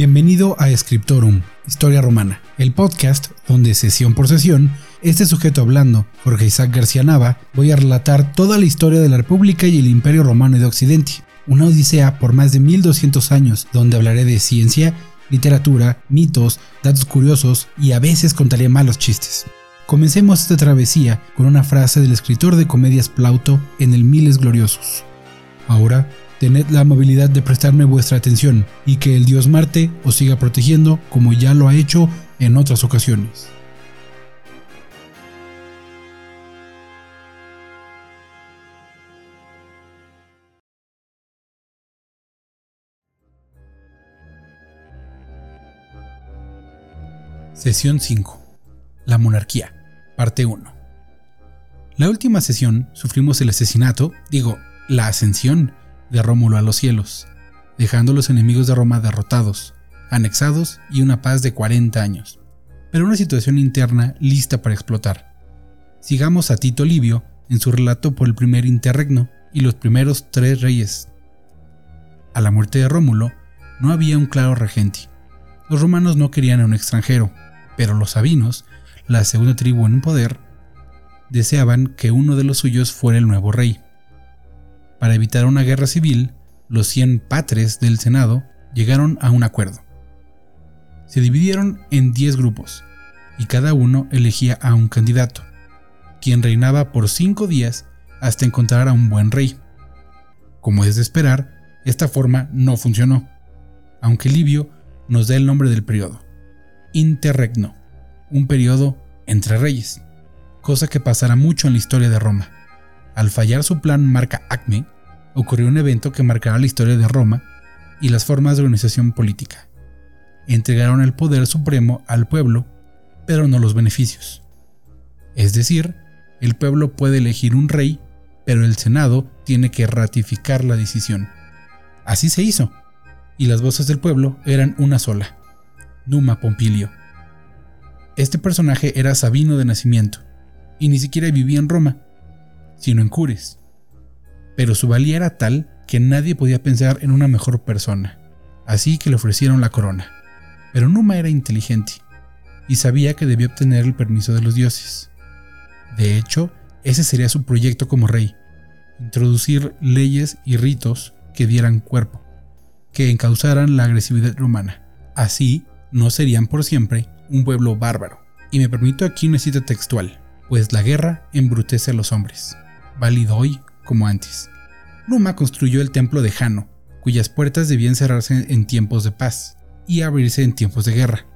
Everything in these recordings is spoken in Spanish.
Bienvenido a Scriptorum, Historia Romana, el podcast donde sesión por sesión, este sujeto hablando, Jorge Isaac García Nava, voy a relatar toda la historia de la República y el Imperio Romano de Occidente, una odisea por más de 1200 años donde hablaré de ciencia, literatura, mitos, datos curiosos y a veces contaré malos chistes. Comencemos esta travesía con una frase del escritor de comedias Plauto en el Miles Gloriosos. Ahora tened la amabilidad de prestarme vuestra atención y que el dios Marte os siga protegiendo como ya lo ha hecho en otras ocasiones. Sesión 5. La monarquía. Parte 1. La última sesión sufrimos el asesinato, digo, la ascensión de Rómulo a los cielos, dejando a los enemigos de Roma derrotados, anexados y una paz de 40 años, pero una situación interna lista para explotar. Sigamos a Tito Livio en su relato por el primer interregno y los primeros tres reyes. A la muerte de Rómulo, no había un claro regente. Los romanos no querían a un extranjero, pero los sabinos, la segunda tribu en poder, deseaban que uno de los suyos fuera el nuevo rey. Para evitar una guerra civil, los 100 patres del Senado llegaron a un acuerdo. Se dividieron en 10 grupos, y cada uno elegía a un candidato, quien reinaba por 5 días hasta encontrar a un buen rey. Como es de esperar, esta forma no funcionó, aunque Livio nos da el nombre del periodo, interregno, un periodo entre reyes, cosa que pasará mucho en la historia de Roma. Al fallar su plan marca Acme, ocurrió un evento que marcará la historia de Roma y las formas de organización política. Entregaron el poder supremo al pueblo, pero no los beneficios. Es decir, el pueblo puede elegir un rey, pero el Senado tiene que ratificar la decisión. Así se hizo, y las voces del pueblo eran una sola, Numa Pompilio. Este personaje era sabino de nacimiento, y ni siquiera vivía en Roma, sino en Cures. Pero su valía era tal que nadie podía pensar en una mejor persona, así que le ofrecieron la corona. Pero Numa era inteligente y sabía que debía obtener el permiso de los dioses. De hecho, ese sería su proyecto como rey, introducir leyes y ritos que dieran cuerpo, que encausaran la agresividad romana. Así, no serían por siempre un pueblo bárbaro. Y me permito aquí una cita textual, pues la guerra embrutece a los hombres válido hoy como antes. Numa construyó el templo de Jano, cuyas puertas debían cerrarse en tiempos de paz y abrirse en tiempos de guerra.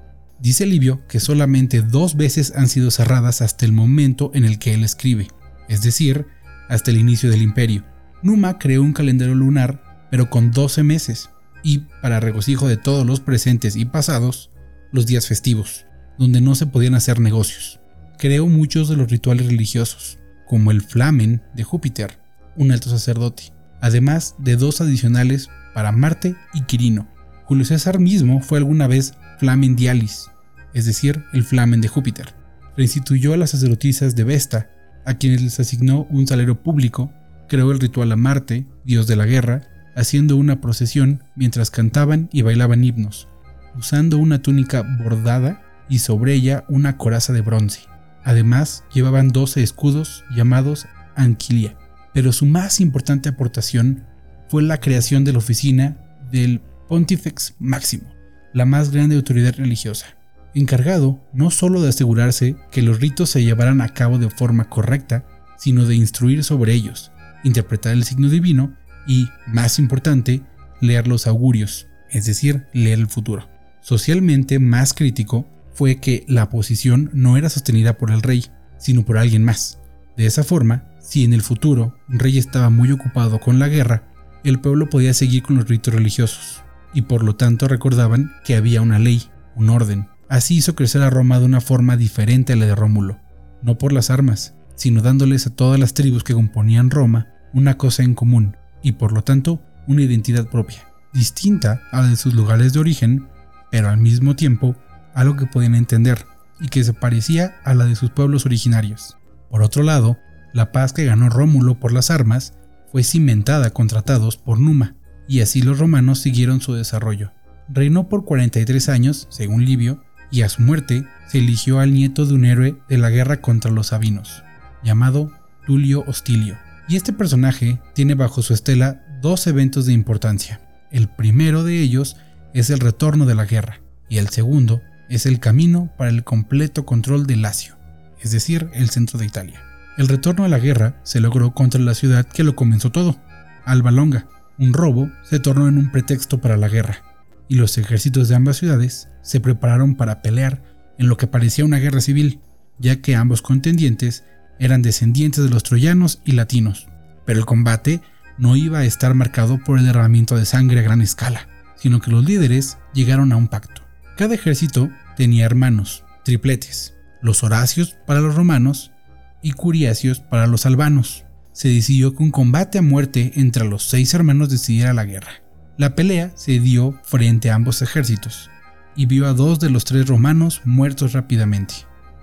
Dice Livio que solamente dos veces han sido cerradas hasta el momento en el que él escribe, es decir, hasta el inicio del imperio. Numa creó un calendario lunar, pero con 12 meses, y, para regocijo de todos los presentes y pasados, los días festivos, donde no se podían hacer negocios. Creó muchos de los rituales religiosos, como el Flamen de Júpiter, un alto sacerdote, además de dos adicionales para Marte y Quirino. Julio César mismo fue alguna vez Flamen Dialis, es decir, el Flamen de Júpiter. Reinstituyó a las sacerdotisas de Vesta, a quienes les asignó un salario público, creó el ritual a Marte, dios de la guerra, haciendo una procesión mientras cantaban y bailaban himnos, usando una túnica bordada y sobre ella una coraza de bronce. Además, llevaban 12 escudos llamados Anquilia, pero su más importante aportación fue la creación de la oficina del Pontifex Máximo, la más grande autoridad religiosa, encargado no solo de asegurarse que los ritos se llevaran a cabo de forma correcta, sino de instruir sobre ellos, interpretar el signo divino y, más importante, leer los augurios, es decir, leer el futuro. Socialmente más crítico fue que la posición no era sostenida por el rey, sino por alguien más. De esa forma, si en el futuro un rey estaba muy ocupado con la guerra, el pueblo podía seguir con los ritos religiosos, y por lo tanto recordaban que había una ley, un orden. Así hizo crecer a Roma de una forma diferente a la de Rómulo, no por las armas, sino dándoles a todas las tribus que componían Roma una cosa en común, y por lo tanto una identidad propia, distinta a la de sus lugares de origen, pero al mismo tiempo algo que podían entender y que se parecía a la de sus pueblos originarios. Por otro lado, la paz que ganó Rómulo por las armas fue cimentada con tratados por Numa, y así los romanos siguieron su desarrollo. Reinó por 43 años, según Livio, y a su muerte se eligió al nieto de un héroe de la guerra contra los sabinos, llamado Tulio Hostilio. Y este personaje tiene bajo su estela dos eventos de importancia. El primero de ellos es el retorno de la guerra, y el segundo es el camino para el completo control de Lacio, es decir, el centro de Italia. El retorno a la guerra se logró contra la ciudad que lo comenzó todo, Alba Longa. Un robo se tornó en un pretexto para la guerra, y los ejércitos de ambas ciudades se prepararon para pelear en lo que parecía una guerra civil, ya que ambos contendientes eran descendientes de los troyanos y latinos. Pero el combate no iba a estar marcado por el derramamiento de sangre a gran escala, sino que los líderes llegaron a un pacto. Cada ejército tenía hermanos, tripletes, los Horacios para los romanos y Curiacios para los albanos. Se decidió que un combate a muerte entre los seis hermanos decidiera la guerra. La pelea se dio frente a ambos ejércitos y vio a dos de los tres romanos muertos rápidamente,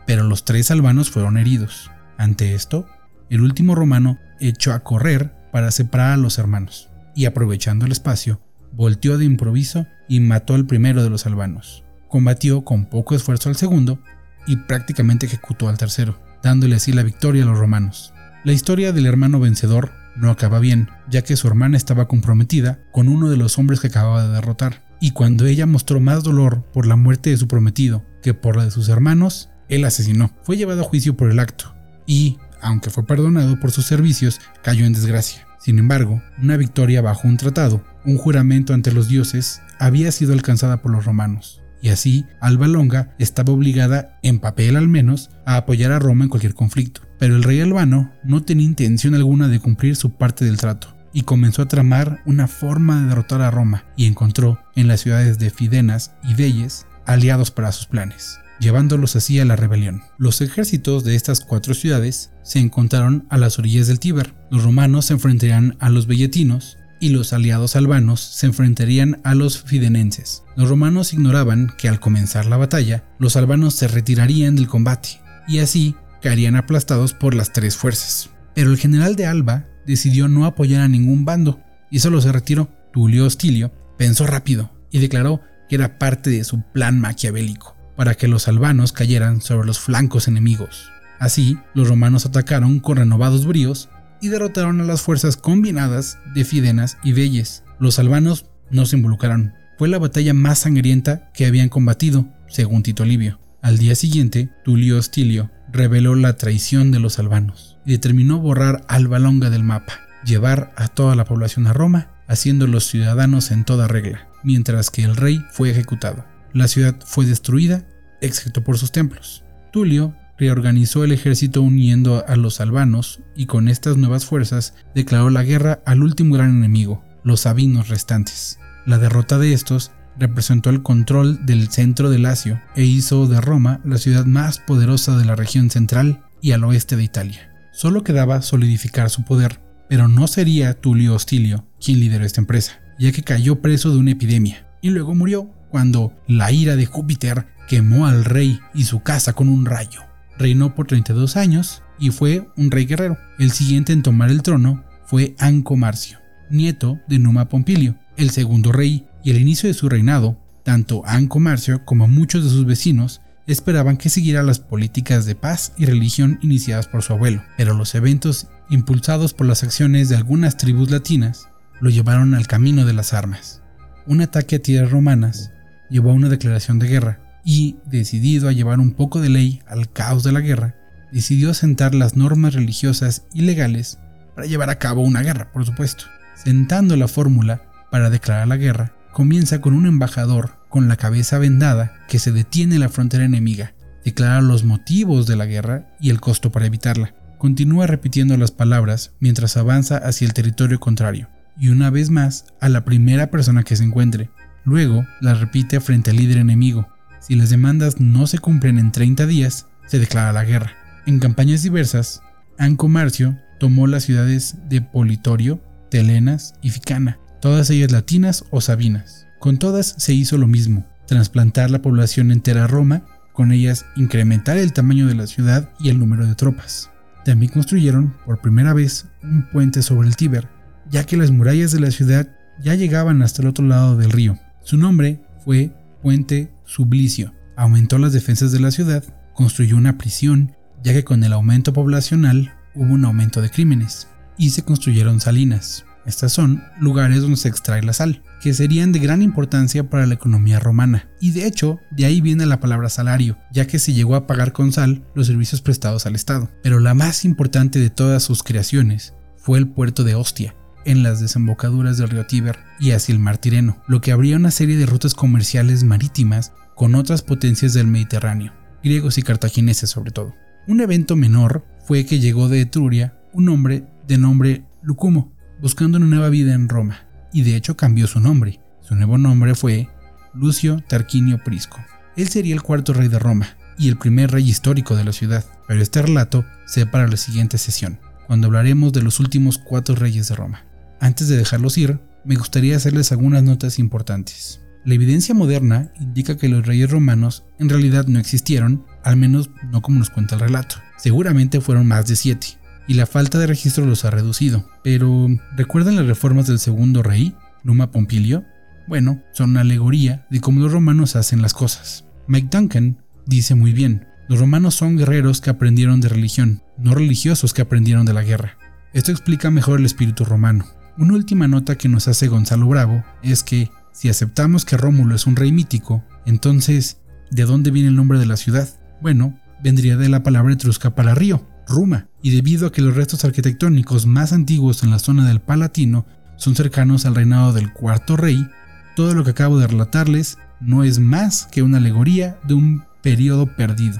pero los tres albanos fueron heridos. Ante esto, el último romano echó a correr para separar a los hermanos y aprovechando el espacio, volteó de improviso y mató al primero de los albanos. Combatió con poco esfuerzo al segundo y prácticamente ejecutó al tercero, dándole así la victoria a los romanos. La historia del hermano vencedor no acaba bien, ya que su hermana estaba comprometida con uno de los hombres que acababa de derrotar, y cuando ella mostró más dolor por la muerte de su prometido que por la de sus hermanos, él asesinó. Fue llevado a juicio por el acto, y, aunque fue perdonado por sus servicios, cayó en desgracia. Sin embargo, una victoria bajo un tratado, un juramento ante los dioses, había sido alcanzada por los romanos, y así Alba Longa estaba obligada, en papel al menos, a apoyar a Roma en cualquier conflicto. Pero el rey albano no tenía intención alguna de cumplir su parte del trato, y comenzó a tramar una forma de derrotar a Roma, y encontró en las ciudades de Fidenas y Velles aliados para sus planes llevándolos así a la rebelión. Los ejércitos de estas cuatro ciudades se encontraron a las orillas del Tíber. Los romanos se enfrentarían a los velletinos y los aliados albanos se enfrentarían a los fidenenses. Los romanos ignoraban que al comenzar la batalla, los albanos se retirarían del combate y así caerían aplastados por las tres fuerzas. Pero el general de Alba decidió no apoyar a ningún bando y solo se retiró. Tulio Hostilio pensó rápido y declaró que era parte de su plan maquiavélico para que los albanos cayeran sobre los flancos enemigos. Así, los romanos atacaron con renovados bríos y derrotaron a las fuerzas combinadas de Fidenas y Velles. Los albanos no se involucraron. Fue la batalla más sangrienta que habían combatido, según Tito Livio. Al día siguiente, Tulio Hostilio reveló la traición de los albanos y determinó borrar Alba Longa del mapa, llevar a toda la población a Roma, haciéndolos ciudadanos en toda regla, mientras que el rey fue ejecutado. La ciudad fue destruida, excepto por sus templos. Tulio reorganizó el ejército uniendo a los albanos y con estas nuevas fuerzas declaró la guerra al último gran enemigo, los sabinos restantes. La derrota de estos representó el control del centro de Lacio e hizo de Roma la ciudad más poderosa de la región central y al oeste de Italia. Solo quedaba solidificar su poder, pero no sería Tulio Hostilio quien lideró esta empresa, ya que cayó preso de una epidemia y luego murió cuando la ira de Júpiter quemó al rey y su casa con un rayo. Reinó por 32 años y fue un rey guerrero. El siguiente en tomar el trono fue Anco Marcio, nieto de Numa Pompilio, el segundo rey, y al inicio de su reinado, tanto Anco Marcio como muchos de sus vecinos esperaban que siguiera las políticas de paz y religión iniciadas por su abuelo, pero los eventos impulsados por las acciones de algunas tribus latinas lo llevaron al camino de las armas. Un ataque a tierras romanas llevó a una declaración de guerra y, decidido a llevar un poco de ley al caos de la guerra, decidió sentar las normas religiosas y legales para llevar a cabo una guerra, por supuesto. Sentando la fórmula para declarar la guerra, comienza con un embajador con la cabeza vendada que se detiene en la frontera enemiga, declara los motivos de la guerra y el costo para evitarla. Continúa repitiendo las palabras mientras avanza hacia el territorio contrario, y una vez más a la primera persona que se encuentre, Luego la repite frente al líder enemigo. Si las demandas no se cumplen en 30 días, se declara la guerra. En campañas diversas, Anco Marcio tomó las ciudades de Politorio, Telenas y Ficana, todas ellas latinas o sabinas. Con todas se hizo lo mismo, trasplantar la población entera a Roma, con ellas incrementar el tamaño de la ciudad y el número de tropas. También construyeron por primera vez un puente sobre el Tíber, ya que las murallas de la ciudad ya llegaban hasta el otro lado del río, su nombre fue Puente Sublicio. Aumentó las defensas de la ciudad, construyó una prisión, ya que con el aumento poblacional hubo un aumento de crímenes, y se construyeron salinas. Estas son lugares donde se extrae la sal, que serían de gran importancia para la economía romana, y de hecho de ahí viene la palabra salario, ya que se llegó a pagar con sal los servicios prestados al Estado. Pero la más importante de todas sus creaciones fue el puerto de Ostia, en las desembocaduras del río Tíber y hacia el mar Tireno, lo que abría una serie de rutas comerciales marítimas con otras potencias del Mediterráneo, griegos y cartagineses sobre todo. Un evento menor fue que llegó de Etruria un hombre de nombre Lucumo, buscando una nueva vida en Roma, y de hecho cambió su nombre. Su nuevo nombre fue Lucio Tarquinio Prisco. Él sería el cuarto rey de Roma y el primer rey histórico de la ciudad, pero este relato se para la siguiente sesión, cuando hablaremos de los últimos cuatro reyes de Roma. Antes de dejarlos ir, me gustaría hacerles algunas notas importantes. La evidencia moderna indica que los reyes romanos en realidad no existieron, al menos no como nos cuenta el relato. Seguramente fueron más de siete, y la falta de registro los ha reducido. Pero, ¿recuerdan las reformas del segundo rey, Numa Pompilio? Bueno, son una alegoría de cómo los romanos hacen las cosas. Mike Duncan dice muy bien, los romanos son guerreros que aprendieron de religión, no religiosos que aprendieron de la guerra. Esto explica mejor el espíritu romano. Una última nota que nos hace Gonzalo Bravo es que, si aceptamos que Rómulo es un rey mítico, entonces, ¿de dónde viene el nombre de la ciudad? Bueno, vendría de la palabra etrusca para río, Ruma, y debido a que los restos arquitectónicos más antiguos en la zona del Palatino son cercanos al reinado del cuarto rey, todo lo que acabo de relatarles no es más que una alegoría de un periodo perdido.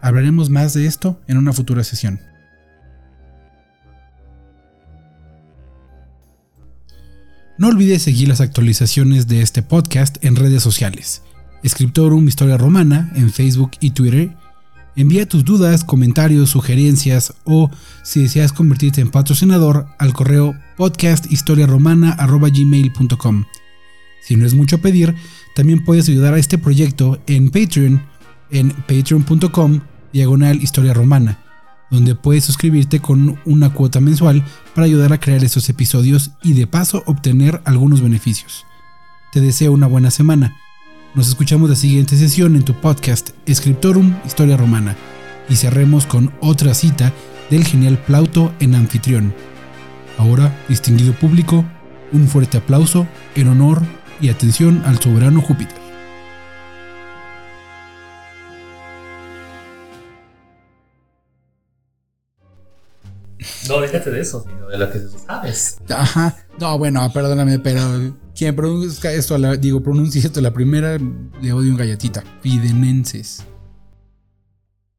Hablaremos más de esto en una futura sesión. No olvides seguir las actualizaciones de este podcast en redes sociales. Escriptorum Historia Romana en Facebook y Twitter Envía tus dudas, comentarios, sugerencias o si deseas convertirte en patrocinador al correo podcasthistoriaromana.gmail.com. Si no es mucho pedir, también puedes ayudar a este proyecto en Patreon en patreon.com diagonal historia romana, donde puedes suscribirte con una cuota mensual para ayudar a crear estos episodios y de paso obtener algunos beneficios. Te deseo una buena semana nos escuchamos la siguiente sesión en tu podcast Scriptorum Historia Romana y cerremos con otra cita del genial Plauto en anfitrión. Ahora, distinguido público, un fuerte aplauso en honor y atención al soberano Júpiter. No, déjate de eso, sino de lo que sabes. Ajá. No, bueno, perdóname, pero quien pronuncia esto, digo, pronuncia esto, la primera le odio un galletita. Fidenenses.